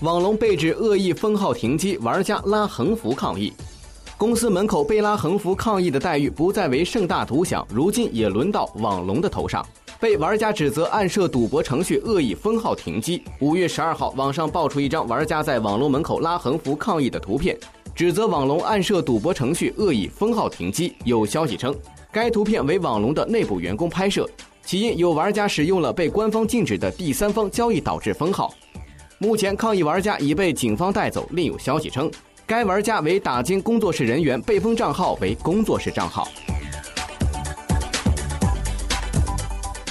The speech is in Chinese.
网龙被指恶意封号停机，玩家拉横幅抗议。公司门口被拉横幅抗议的待遇不再为盛大独享，如今也轮到网龙的头上。被玩家指责暗设赌博程序，恶意封号停机。五月十二号，网上爆出一张玩家在网龙门口拉横幅抗议的图片，指责网龙暗设赌博程序，恶意封号停机。有消息称，该图片为网龙的内部员工拍摄，起因有玩家使用了被官方禁止的第三方交易导致封号。目前，抗议玩家已被警方带走。另有消息称，该玩家为打金工作室人员，被封账号为工作室账号。